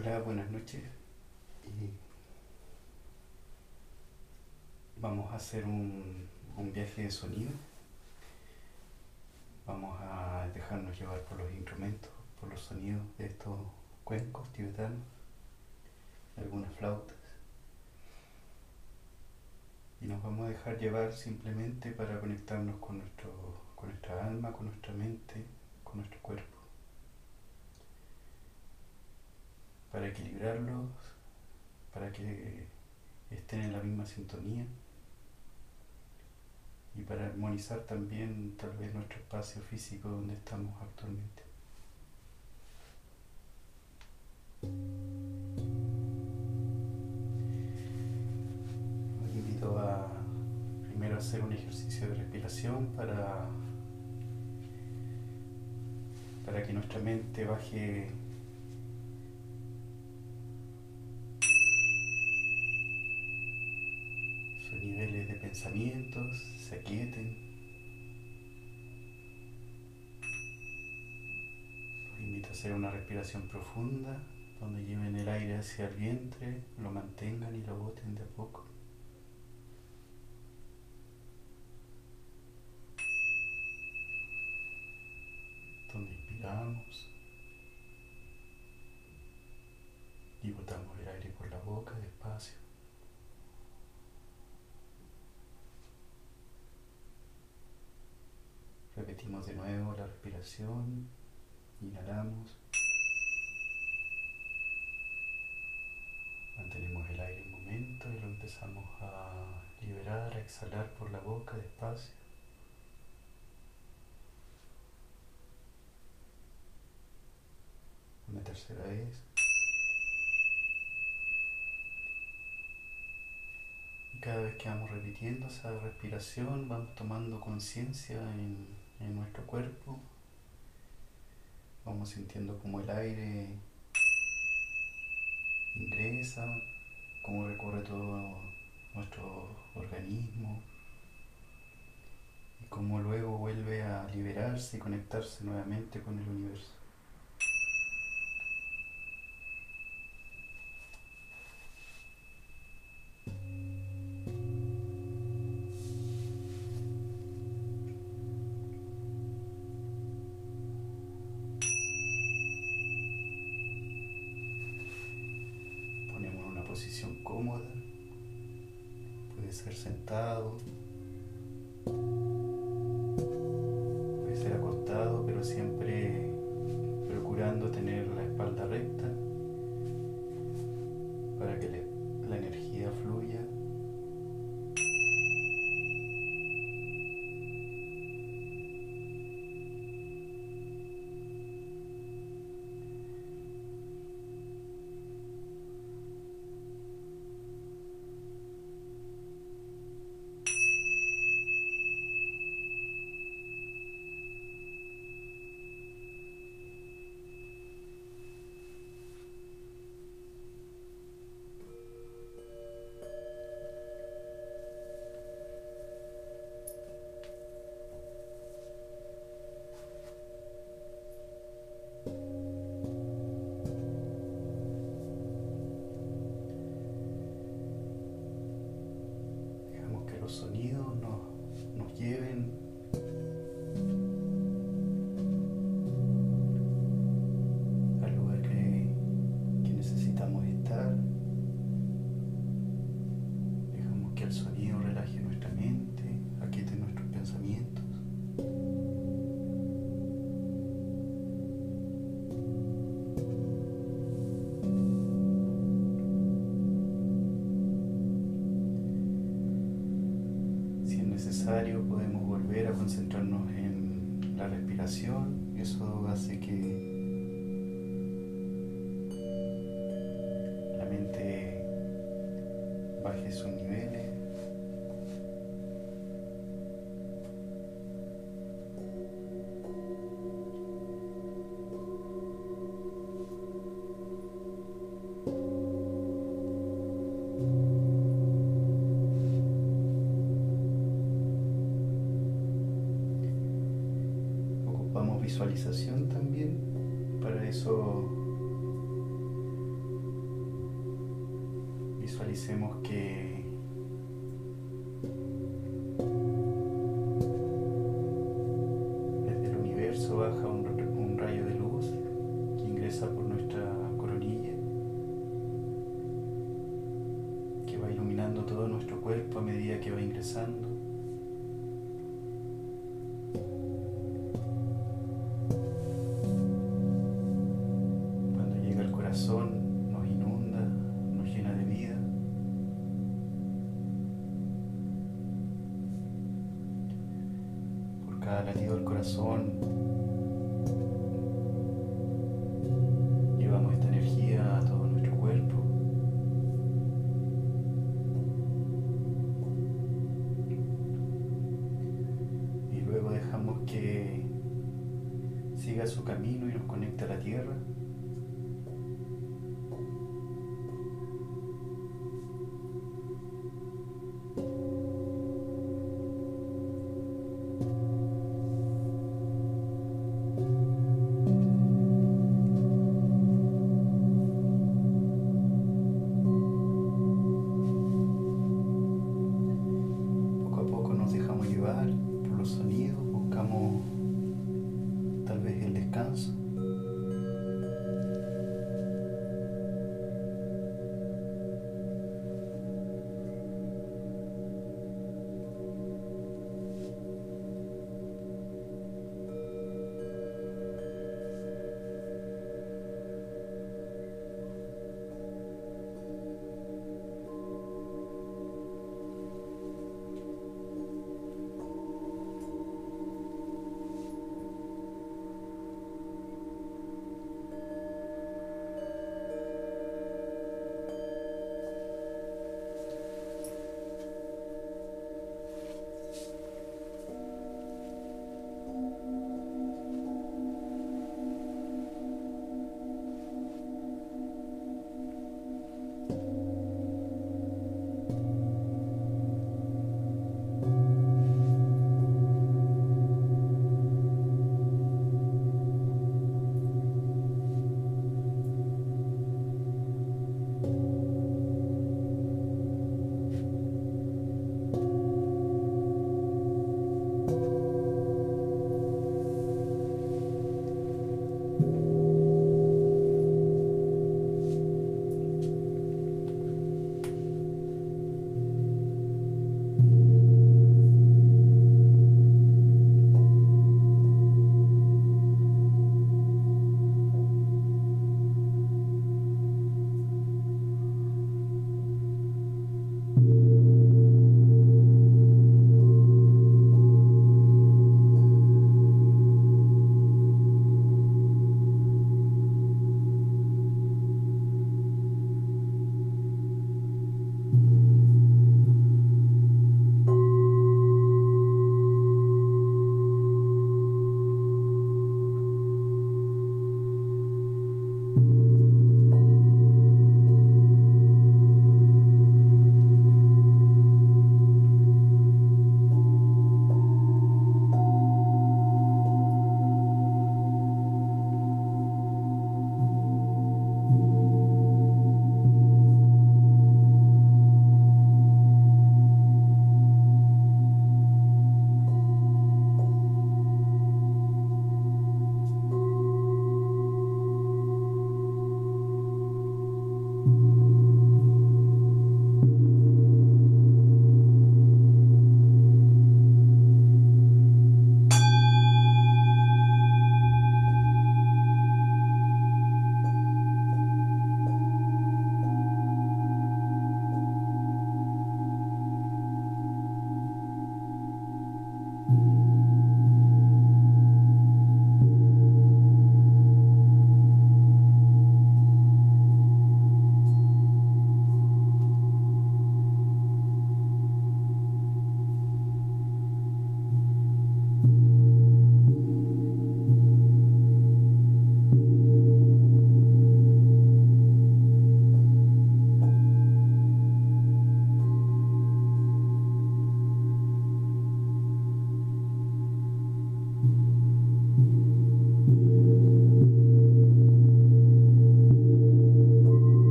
Hola, buenas noches. Vamos a hacer un, un viaje de sonido. Vamos a dejarnos llevar por los instrumentos, por los sonidos de estos cuencos tibetanos, algunas flautas. Y nos vamos a dejar llevar simplemente para conectarnos con, nuestro, con nuestra alma, con nuestra mente, con nuestro cuerpo. Para equilibrarlos, para que estén en la misma sintonía y para armonizar también tal vez nuestro espacio físico donde estamos actualmente. Los invito a primero hacer un ejercicio de respiración para, para que nuestra mente baje niveles de pensamientos, se aquieten. Los invito a hacer una respiración profunda donde lleven el aire hacia el vientre, lo mantengan y lo boten de a poco. Donde inspiramos y botamos el aire por la boca despacio. De nuevo la respiración. Inhalamos. Mantenemos el aire un momento y lo empezamos a liberar, a exhalar por la boca despacio. Una tercera vez. Cada vez que vamos repitiendo esa respiración, vamos tomando conciencia en, en nuestro cuerpo. Vamos sintiendo como el aire ingresa, cómo recorre todo nuestro organismo y cómo luego vuelve a liberarse y conectarse nuevamente con el universo. visualización también. Para eso visualicemos que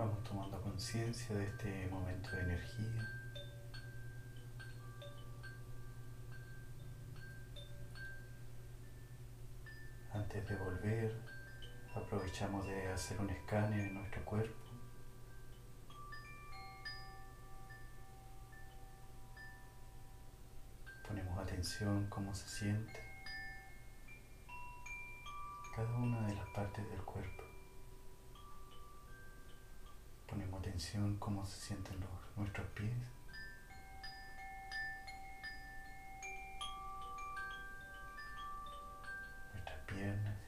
Vamos tomando conciencia de este momento de energía. Antes de volver, aprovechamos de hacer un escáner en nuestro cuerpo. Ponemos atención cómo se siente cada una de las partes del cuerpo. Atención cómo se sienten los, nuestros pies. Nuestras piernas.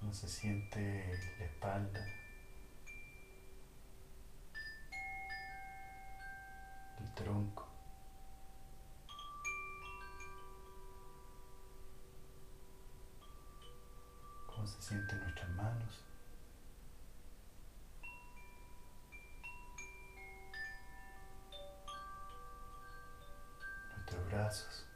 Cómo se siente la espalda. El tronco. Se sienten nuestras manos. Nuestros brazos.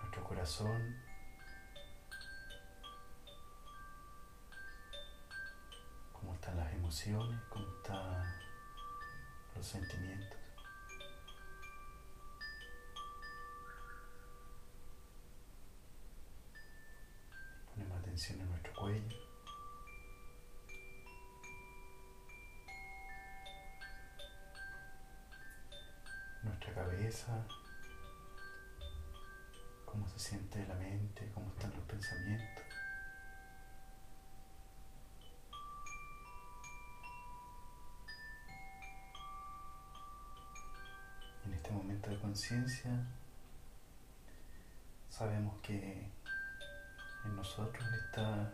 Nuestro corazón. Cómo están las emociones, cómo están los sentimientos. Nuestro cuello. Nuestra cabeza, cómo se siente la mente, cómo están los pensamientos. En este momento de conciencia sabemos que en nosotros está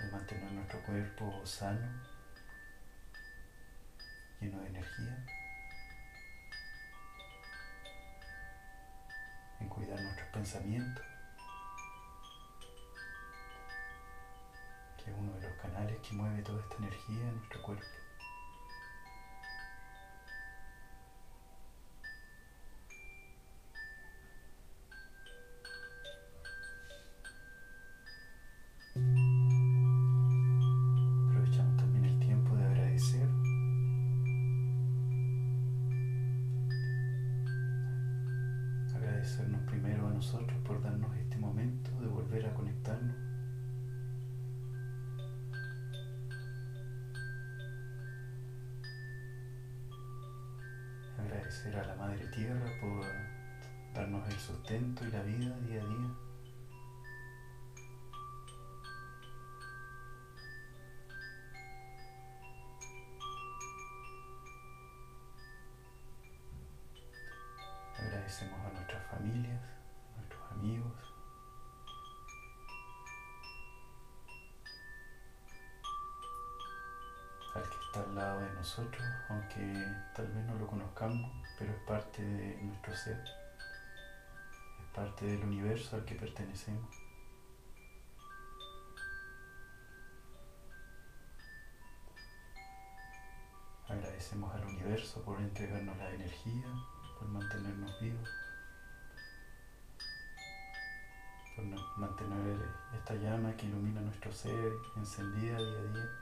el mantener nuestro cuerpo sano, lleno de energía, en cuidar nuestros pensamientos, que es uno de los canales que mueve toda esta energía en nuestro cuerpo. Nosotros, aunque tal vez no lo conozcamos, pero es parte de nuestro ser parte del universo al que pertenecemos. Agradecemos al universo por entregarnos la energía, por mantenernos vivos, por mantener esta llama que ilumina nuestro ser encendida día a día.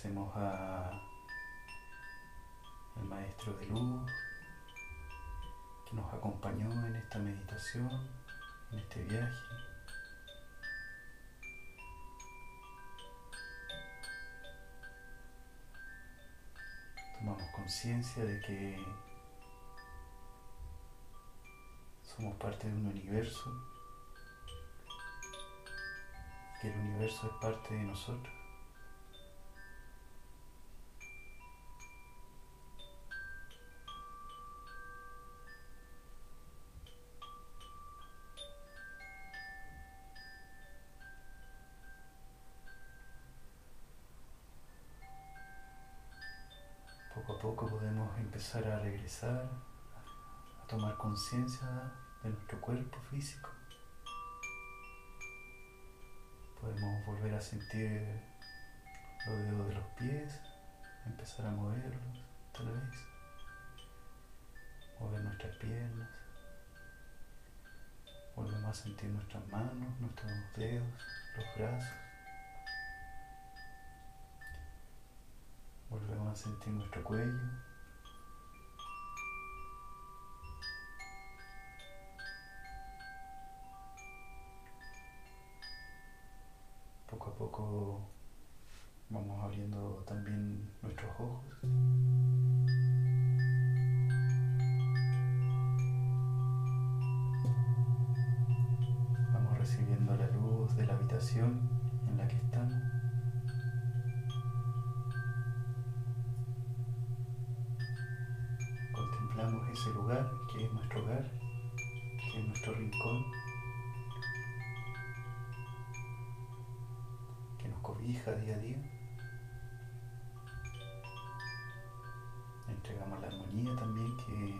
Agradecemos a el Maestro de Luz que nos acompañó en esta meditación, en este viaje. Tomamos conciencia de que somos parte de un universo, que el universo es parte de nosotros. A empezar a regresar tomar conciencia de nuestro cuerpo físico. Podemos volver a sentir los dedos de los pies, empezar a moverlos, tal vez. Mover nuestras piernas. Volvemos a sentir nuestras manos, nuestros dedos, los brazos. Volvemos a sentir nuestro cuello. Vamos abriendo también nuestros ojos. Vamos recibiendo la luz de la habitación en la que estamos. Contemplamos ese lugar que es nuestro hogar, que es nuestro rincón. Día a día. Entregamos la armonía también que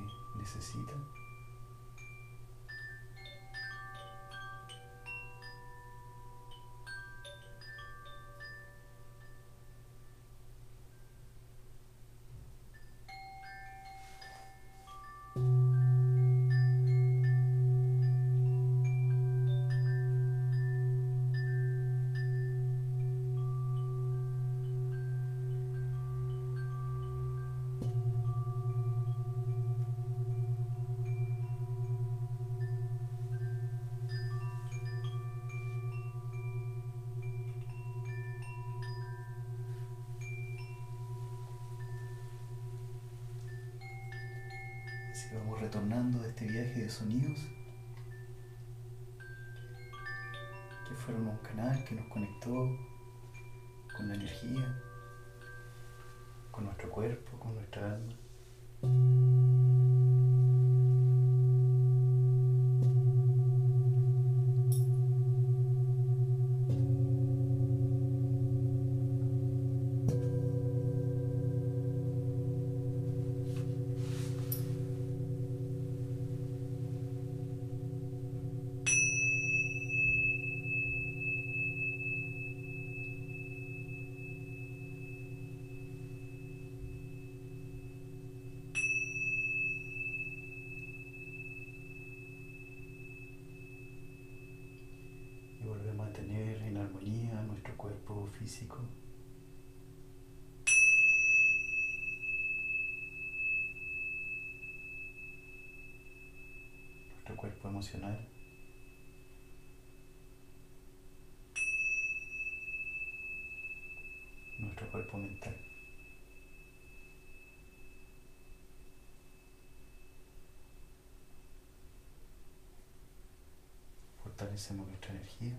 necesita. vamos retornando de este viaje de sonidos que fueron un canal que nos conectó con la energía, con nuestro cuerpo, con nuestra alma. físico. Emocional. Nuestro cuerpo mental. Fortalecemos nuestra energía.